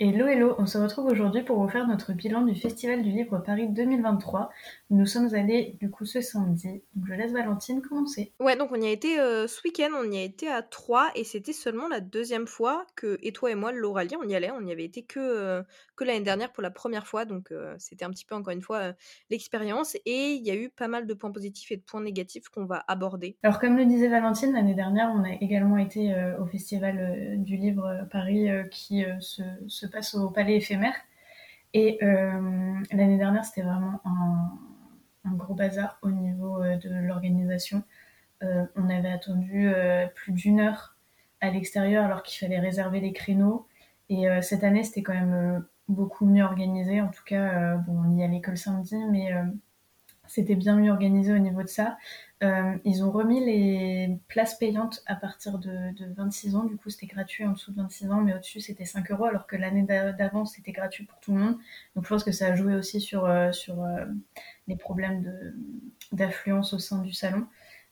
Hello hello, on se retrouve aujourd'hui pour vous faire notre bilan du Festival du Livre Paris 2023. Nous sommes allés du coup ce samedi. Donc je laisse Valentine commencer. Ouais, donc on y a été euh, ce week-end, on y a été à Troyes et c'était seulement la deuxième fois que et toi et moi, l'Oralie, on y allait. On y avait été que, euh, que l'année dernière pour la première fois, donc euh, c'était un petit peu encore une fois l'expérience. Et il y a eu pas mal de points positifs et de points négatifs qu'on va aborder. Alors comme le disait Valentine, l'année dernière, on a également été au Festival du Livre Paris qui se, se passe au Palais éphémère. Et euh, l'année dernière, c'était vraiment un, gros bazar au niveau euh, de l'organisation. Euh, on avait attendu plus d'une heure à l'extérieur alors qu'il fallait réserver les créneaux. Et cette année, c'était quand même beaucoup mieux organisé. En tout cas, bon, on y allait que le samedi, mais c'était bien mieux organisé au niveau de ça. Euh, ils ont remis les places payantes à partir de, 26 ans. Du coup, c'était gratuit en dessous de 26 ans, mais au-dessus, c'était 5 euros, alors que l'année d'avant, c'était gratuit pour tout le monde. Donc, je pense que ça a joué aussi sur, euh, sur euh, les problèmes d'affluence au sein du salon.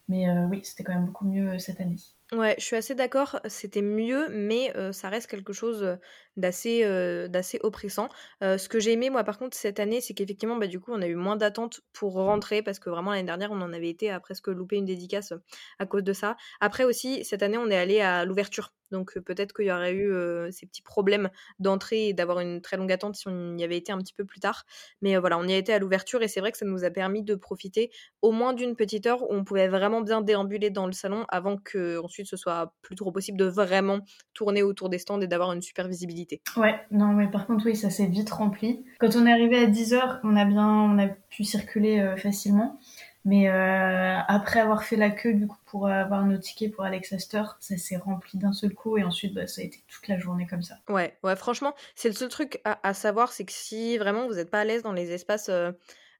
Mais oui, c'était quand même beaucoup mieux cette année. Ouais, je suis assez d'accord, c'était mieux, mais ça reste quelque chose d'assez d'assez oppressant. ce que j'ai aimé, moi, par contre, cette année, c'est qu'effectivement, bah, du coup, on a eu moins d'attentes pour rentrer, parce que vraiment, l'année dernière, on en avait été à presque louper une dédicace à cause de ça. Après aussi, cette année, on est allé à l'ouverture. Donc peut-être qu'il y aurait eu ces petits problèmes d'entrée et d'avoir une très longue attente si on y avait été un petit peu plus tard. Mais voilà, on y a été à l'ouverture et c'est vrai que ça nous a permis de profiter au moins d'une petite heure où on pouvait vraiment bien déambuler dans le salon avant que ensuite ce soit plus trop possible de vraiment tourner autour des stands et d'avoir une super visibilité. Ouais, non mais par contre oui, ça s'est vite rempli. Quand on est arrivé à 10h, on a bien on a pu circuler facilement. Mais euh, après avoir fait la queue du coup pour avoir nos tickets pour Alex Astor, ça s'est rempli d'un seul coup et ensuite bah, ça a été toute la journée comme ça. Ouais, ouais, franchement, c'est le seul truc à, savoir, c'est que si vraiment vous n'êtes pas à l'aise dans les espaces, euh,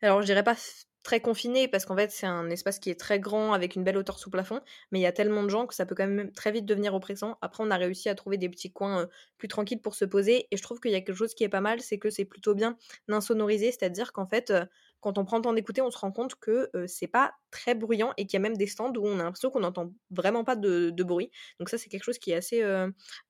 alors je dirais pas très confiné parce qu'en fait c'est un espace qui est très grand avec une belle hauteur sous plafond mais il y a tellement de gens que ça peut quand même très vite devenir oppressant après on a réussi à trouver des petits coins euh, plus tranquilles pour se poser et je trouve qu'il y a quelque chose qui est pas mal c'est que c'est plutôt bien insonorisé c'est à dire qu'en fait quand on prend le temps d'écouter, on se rend compte que c'est pas très bruyant et qu'il y a même des stands où on a l'impression qu'on n'entend vraiment pas de, bruit. Donc ça, c'est quelque chose qui est assez,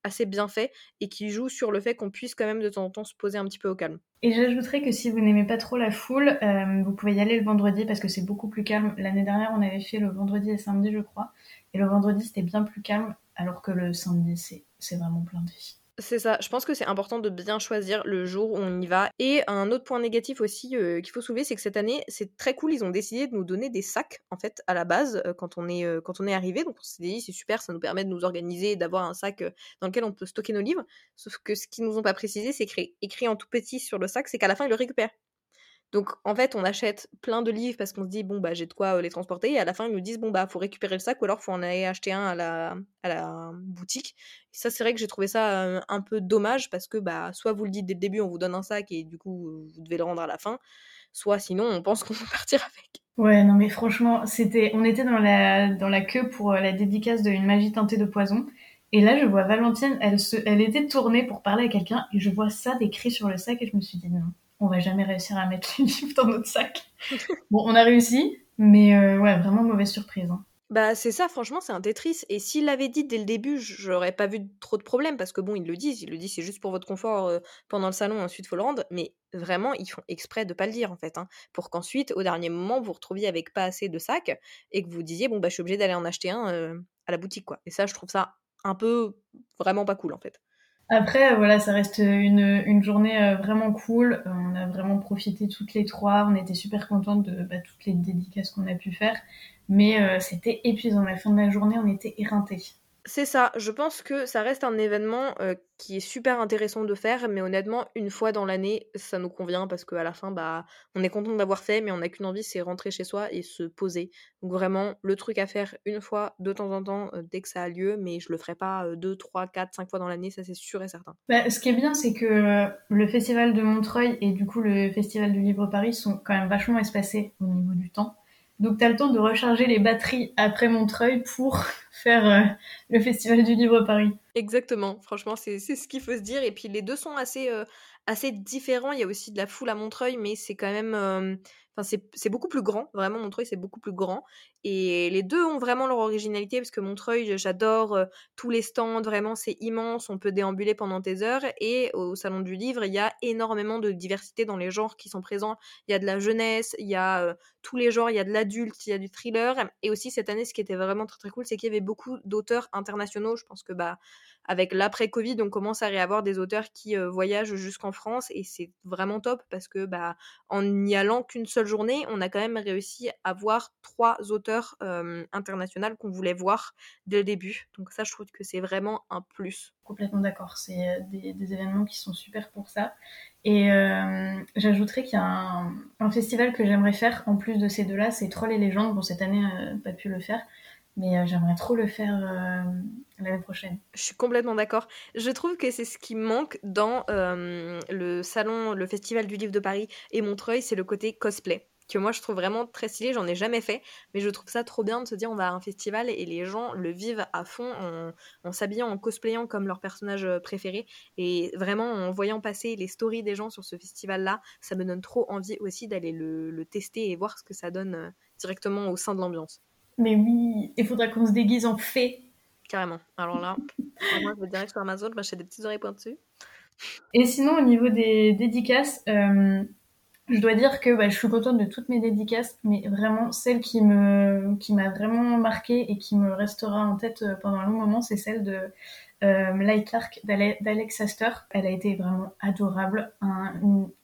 assez bien fait et qui joue sur le fait qu'on puisse quand même de temps en temps se poser un petit peu au calme. Et j'ajouterais que si vous n'aimez pas trop la foule, vous pouvez y aller le vendredi parce que c'est beaucoup plus calme. L'année dernière, on avait fait le vendredi et samedi, je crois. Et le vendredi, c'était bien plus calme, alors que le samedi, c'est vraiment plein de vie. C'est ça, je pense que c'est important de bien choisir le jour où on y va. Et un autre point négatif aussi euh, qu'il faut soulever, c'est que cette année, c'est très cool, ils ont décidé de nous donner des sacs, en fait, à la base, euh, quand on est, euh, quand on est arrivé. Donc on s'est dit, c'est super, ça nous permet de nous organiser d'avoir un sac dans lequel on peut stocker nos livres. Sauf que ce qu'ils nous ont pas précisé, c'est écrit, écrit en tout petit sur le sac, c'est qu'à la fin, ils le récupèrent. Donc en fait, on achète plein de livres parce qu'on se dit bon bah j'ai de quoi euh, les transporter et à la fin ils nous disent bon bah faut récupérer le sac ou alors faut en aller acheter un à la, à la boutique. Et ça c'est vrai que j'ai trouvé ça un peu dommage parce que bah soit vous le dites dès le début on vous donne un sac et du coup vous devez le rendre à la fin, soit sinon on pense qu'on va partir avec. Ouais non mais franchement c'était on était dans la dans la queue pour euh, la dédicace de une magie teintée de poison. Et là, je vois Valentine, elle, se, elle était tournée pour parler à quelqu'un, et je vois ça décrit sur le sac, et je me suis dit non, on va jamais réussir à mettre les livres dans notre sac. bon, on a réussi, mais euh, ouais, vraiment mauvaise surprise. Hein. Bah c'est ça, franchement, c'est un Tetris. Et s'il l'avait dit dès le début, j'aurais pas vu trop de problèmes parce que bon, ils le disent, ils le disent, c'est juste pour votre confort euh, pendant le salon, ensuite faut le rendre. Mais vraiment, ils font exprès de pas le dire en fait, hein, pour qu'ensuite, au dernier moment, vous vous retrouviez avec pas assez de sacs et que vous disiez bon bah je suis obligé d'aller en acheter un euh, à la boutique quoi. Et ça, je trouve ça un peu vraiment pas cool en fait. Après, euh, voilà, ça reste une, journée euh, vraiment cool. Euh, on a vraiment profité toutes les trois. On était super contentes de bah, toutes les dédicaces qu'on a pu faire. Mais c'était épuisant. À la fin de la journée, on était éreintés. C'est ça, je pense que ça reste un événement qui est super intéressant de faire, mais honnêtement, une fois dans l'année, ça nous convient parce qu'à la fin, bah, on est content d'avoir fait, mais on n'a qu'une envie, c'est rentrer chez soi et se poser. Donc vraiment, le truc à faire une fois, de temps en temps, dès que ça a lieu, mais je le ferai pas deux, trois, quatre, cinq fois dans l'année, ça c'est sûr et certain. Bah, ce qui est bien, c'est que le festival de Montreuil et du coup le festival du Livre Paris sont quand même vachement espacés au niveau du temps. Donc tu as le temps de recharger les batteries après Montreuil pour faire le Festival du Livre Paris. Exactement, franchement, c'est ce qu'il faut se dire. Et puis les deux sont assez, assez différents. Il y a aussi de la foule à Montreuil, mais c'est quand même Enfin, c'est beaucoup plus grand, vraiment, Montreuil, c'est beaucoup plus grand. Et les deux ont vraiment leur originalité, parce que Montreuil, j'adore tous les stands, vraiment, c'est immense, on peut déambuler pendant des heures. Et au Salon du Livre, il y a énormément de diversité dans les genres qui sont présents. Il y a de la jeunesse, il y a tous les genres, il y a de l'adulte, il y a du thriller. Et aussi, cette année, ce qui était vraiment très très cool, c'est qu'il y avait beaucoup d'auteurs internationaux. Je pense que, bah, avec l'après-Covid, on commence à réavoir des auteurs qui voyagent jusqu'en France, et c'est vraiment top, parce que, bah, en n'y allant qu'une seule journée, on a quand même réussi à voir trois auteurs internationaux qu'on voulait voir dès le début. Donc ça, je trouve que c'est vraiment un plus. Complètement d'accord. C'est des, événements qui sont super pour ça. Et j'ajouterais qu'il y a un, festival que j'aimerais faire en plus de ces deux-là, c'est Troll et Légendes. Bon, cette année, pas pu le faire. Mais j'aimerais trop le faire l'année prochaine. Je suis complètement d'accord. Je trouve que c'est ce qui manque dans le salon, le festival du livre de Paris et Montreuil, c'est le côté cosplay que moi je trouve vraiment très stylé, j'en ai jamais fait, mais je trouve ça trop bien de se dire on va à un festival et les gens le vivent à fond en, s'habillant, en cosplayant comme leur personnage préféré, et vraiment en voyant passer les stories des gens sur ce festival-là, ça me donne trop envie aussi d'aller le, tester et voir ce que ça donne directement au sein de l'ambiance. Mais oui, il faudra qu'on se déguise en fée. Carrément. Alors là, moi, je vais direct sur Amazon, je m'achète des petites oreilles pointues. Et sinon, au niveau des dédicaces, euh, je dois dire que bah, je suis contente de toutes mes dédicaces, mais vraiment, celle qui me qui m'a vraiment marquée et qui me restera en tête euh, pendant un long moment, c'est celle de euh, Light Clark d'Alex Astor. Elle a été vraiment adorable. Un,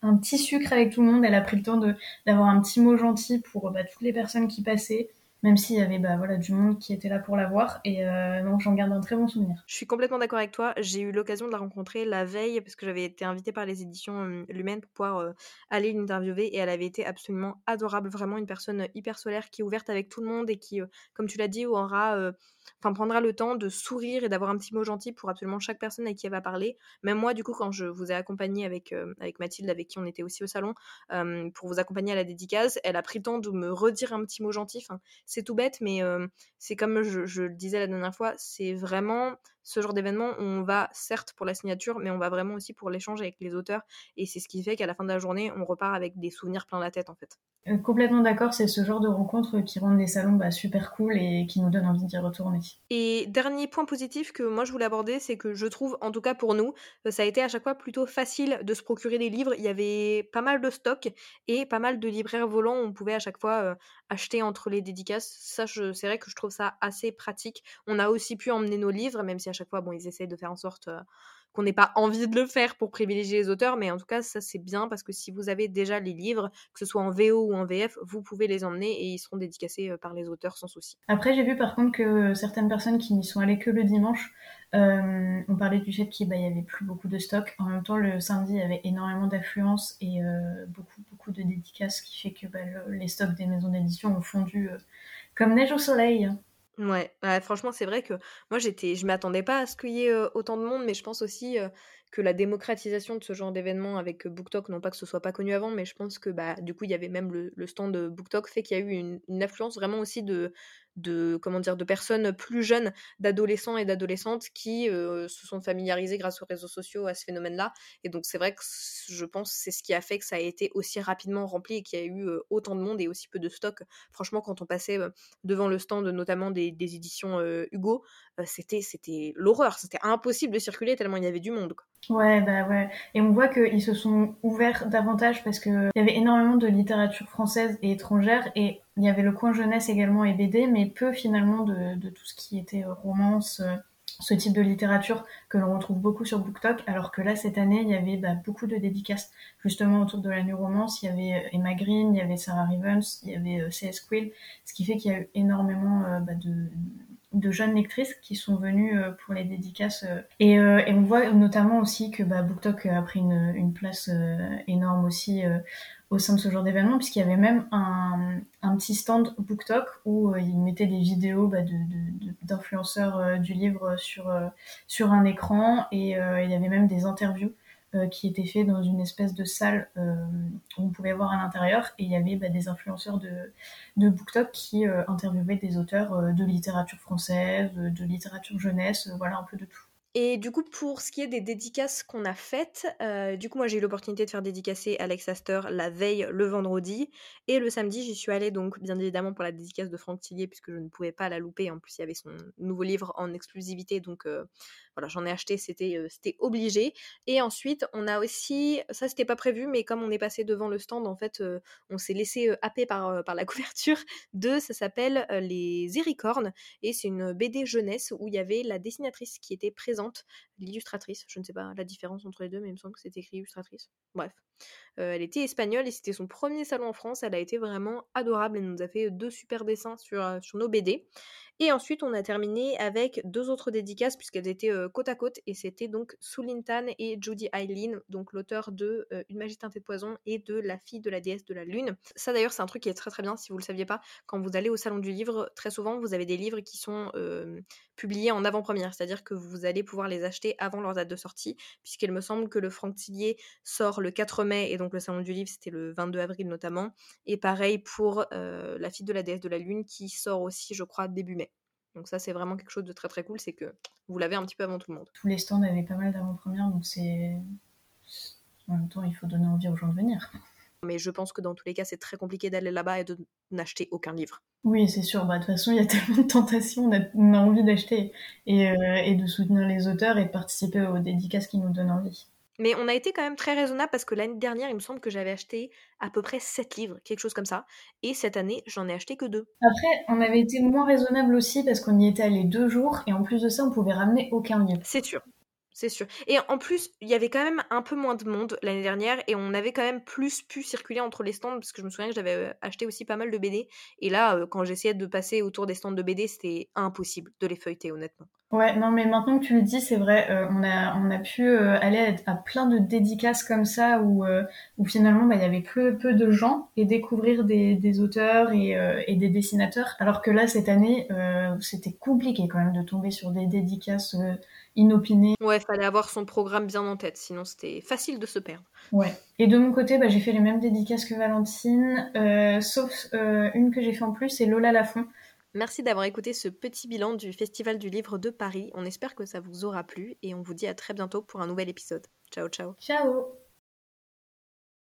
un, petit sucre avec tout le monde. Elle a pris le temps d'avoir un petit mot gentil pour bah, toutes les personnes qui passaient même s'il y avait bah, voilà, du monde qui était là pour la voir. Et euh, donc j'en garde un très bon souvenir. Je suis complètement d'accord avec toi. J'ai eu l'occasion de la rencontrer la veille parce que j'avais été invitée par les éditions euh, Lumen pour pouvoir euh, aller l'interviewer et elle avait été absolument adorable, vraiment une personne hyper solaire qui est ouverte avec tout le monde et qui, comme tu l'as dit, aura enfin prendra le temps de sourire et d'avoir un petit mot gentil pour absolument chaque personne avec qui elle va parler. Même moi, du coup, quand je vous ai accompagné avec, euh, avec Mathilde, avec qui on était aussi au salon, euh, pour vous accompagner à la dédicace, elle a pris le temps de me redire un petit mot gentil. C'est tout bête, mais euh, c'est comme je, je, le disais la dernière fois, c'est vraiment ce genre d'événement on va certes pour la signature, mais on va vraiment aussi pour l'échange avec les auteurs. Et c'est ce qui fait qu'à la fin de la journée, on repart avec des souvenirs plein la tête, en fait. Euh, complètement d'accord, c'est ce genre de rencontres qui rendent les salons bah, super cool et qui nous donnent envie d'y retourner. Et dernier point positif que moi je voulais aborder, c'est que je trouve, en tout cas pour nous, euh, ça a été à chaque fois plutôt facile de se procurer des livres. Il y avait pas mal de stocks et pas mal de libraires volants. On pouvait à chaque fois euh, acheter entre les dédicaces. Ça, c'est vrai que je trouve ça assez pratique. On a aussi pu emmener nos livres, même si à chaque fois, bon, ils essayent de faire en sorte qu'on n'ait pas envie de le faire pour privilégier les auteurs, mais en tout cas, ça c'est bien parce que si vous avez déjà les livres, que ce soit en VO ou en VF, vous pouvez les emmener et ils seront dédicacés euh, par les auteurs sans souci. Après, j'ai vu par contre que certaines personnes qui n'y sont allées que le dimanche euh, ont parlé du fait qu'il bah, y avait plus beaucoup de stock. En même temps, le samedi, il y avait énormément d'affluence et euh, beaucoup, beaucoup de dédicaces, ce qui fait que bah, les stocks des maisons d'édition ont fondu comme neige au soleil. Ouais, franchement, c'est vrai que moi, j'étais, je m'attendais pas à ce qu'il y ait autant de monde, mais je pense aussi que la démocratisation de ce genre d'événement avec BookTok, non pas que ce soit pas connu avant, mais je pense que bah, du coup, il y avait même le, stand de BookTok, fait qu'il y a eu une, une affluence vraiment aussi de, de comment dire de personnes plus jeunes, d'adolescents et d'adolescentes qui se sont familiarisés grâce aux réseaux sociaux à ce phénomène-là. Et donc c'est vrai que je pense c'est ce qui a fait que ça a été aussi rapidement rempli et qu'il y a eu autant de monde et aussi peu de stock. Franchement, quand on passait devant le stand notamment des, éditions Hugo, c'était c'était l'horreur, c'était impossible de circuler tellement il y avait du monde. Ouais, bah ouais. Et on voit qu'ils se sont ouverts davantage parce qu'il y avait énormément de littérature française et étrangère et il y avait le coin jeunesse également et BD, mais peu finalement de, tout ce qui était euh, romance, euh, ce type de littérature que l'on retrouve beaucoup sur BookTok, alors que là, cette année, il y avait bah, beaucoup de dédicaces justement autour de la romance. Il y avait euh, Emma Green, il y avait Sarah Rivens, il y avait C.S. Quill, ce qui fait qu'il y a eu énormément bah, de, de jeunes lectrices qui sont venues euh, pour les dédicaces. Euh. Et, euh, et on voit notamment aussi que bah, BookTok a pris une, une place énorme aussi au sein de ce genre d'événement, puisqu'il y avait même un, petit stand BookTok où ils mettaient des vidéos bah, d'influenceurs du livre sur, sur un écran et il y avait même des interviews qui était fait dans une espèce de salle où on pouvait voir à l'intérieur. Et il y avait bah, des influenceurs de, de BookTok qui interviewaient des auteurs de littérature française, de littérature jeunesse, voilà un peu de tout. Et du coup, pour ce qui est des dédicaces qu'on a faites, euh, du coup, moi j'ai eu l'opportunité de faire dédicacer Alex Astor la veille le vendredi. Et le samedi, j'y suis allée donc, bien évidemment, pour la dédicace de Franck Tillier, puisque je ne pouvais pas la louper. En plus, il y avait son nouveau livre en exclusivité. Donc euh, voilà, j'en ai acheté, c'était euh, c'était obligé. Et ensuite, on a aussi, ça c'était pas prévu, mais comme on est passé devant le stand, en fait, on s'est laissé happer par, par la couverture de, ça s'appelle Les Éricornes. Et c'est une BD jeunesse où il y avait la dessinatrice qui était présente présente l'illustratrice. Je ne sais pas la différence entre les deux, mais il me semble que c'est écrit illustratrice. Bref. Euh, elle était espagnole et c'était son premier salon en France. Elle a été vraiment adorable. Elle nous a fait deux super dessins sur, euh, sur nos BD. Et ensuite, on a terminé avec deux autres dédicaces puisqu'elles étaient euh, côte à côte et c'était donc Sulintan et Judy Eileen, donc l'auteur de Une magie teintée de poison et de La fille de la déesse de la lune. Ça d'ailleurs, c'est un truc qui est très très bien si vous le saviez pas. Quand vous allez au salon du livre, très souvent vous avez des livres qui sont publiés en avant-première, c'est-à-dire que vous allez pouvoir les acheter avant leur date de sortie, puisqu'il me semble que le Franck Tillier sort le 4 mai et donc le salon du livre c'était le 22 avril notamment. Et pareil pour La fille de la déesse de la lune qui sort aussi, je crois, début mai. Donc ça, c'est vraiment quelque chose de très très cool, c'est que vous l'avez un petit peu avant tout le monde. Tous les stands avaient pas mal d'avant-première, donc c'est... En même temps, il faut donner envie aux gens de venir. Mais je pense que dans tous les cas, c'est très compliqué d'aller là-bas et de n'acheter aucun livre. Oui, c'est sûr. Bah, de toute façon, il y a tellement de tentations, on a, envie d'acheter et, euh, et, de soutenir les auteurs et de participer aux dédicaces qui nous donnent envie. Mais on a été quand même très raisonnable parce que l'année dernière, il me semble que j'avais acheté à peu près 7 livres, quelque chose comme ça. Et cette année, j'en ai acheté que 2. Après, on avait été moins raisonnable aussi parce qu'on y était allé deux jours et en plus de ça, on pouvait ramener aucun livre. C'est sûr. C'est sûr. Et en plus, il y avait quand même un peu moins de monde l'année dernière et on avait quand même plus pu circuler entre les stands parce que je me souviens que j'avais euh, acheté aussi pas mal de BD. Et là, euh, quand j'essayais de passer autour des stands de BD, c'était impossible de les feuilleter, honnêtement. Ouais, non, mais maintenant que tu le dis, c'est vrai, euh, on, a, on a pu aller à, plein de dédicaces comme ça où, où finalement bah, il y avait peu, peu de gens et découvrir des, des auteurs et, et, des dessinateurs. Alors que là, cette année, c'était compliqué quand même de tomber sur des dédicaces inopiné. Ouais, fallait avoir son programme bien en tête, sinon c'était facile de se perdre. Ouais. Et de mon côté, bah, j'ai fait les mêmes dédicaces que Valentine, euh, sauf euh, une que j'ai fait en plus, c'est Lola Lafont. Merci d'avoir écouté ce petit bilan du Festival du Livre de Paris. On espère que ça vous aura plu et on vous dit à très bientôt pour un nouvel épisode. Ciao, ciao. Ciao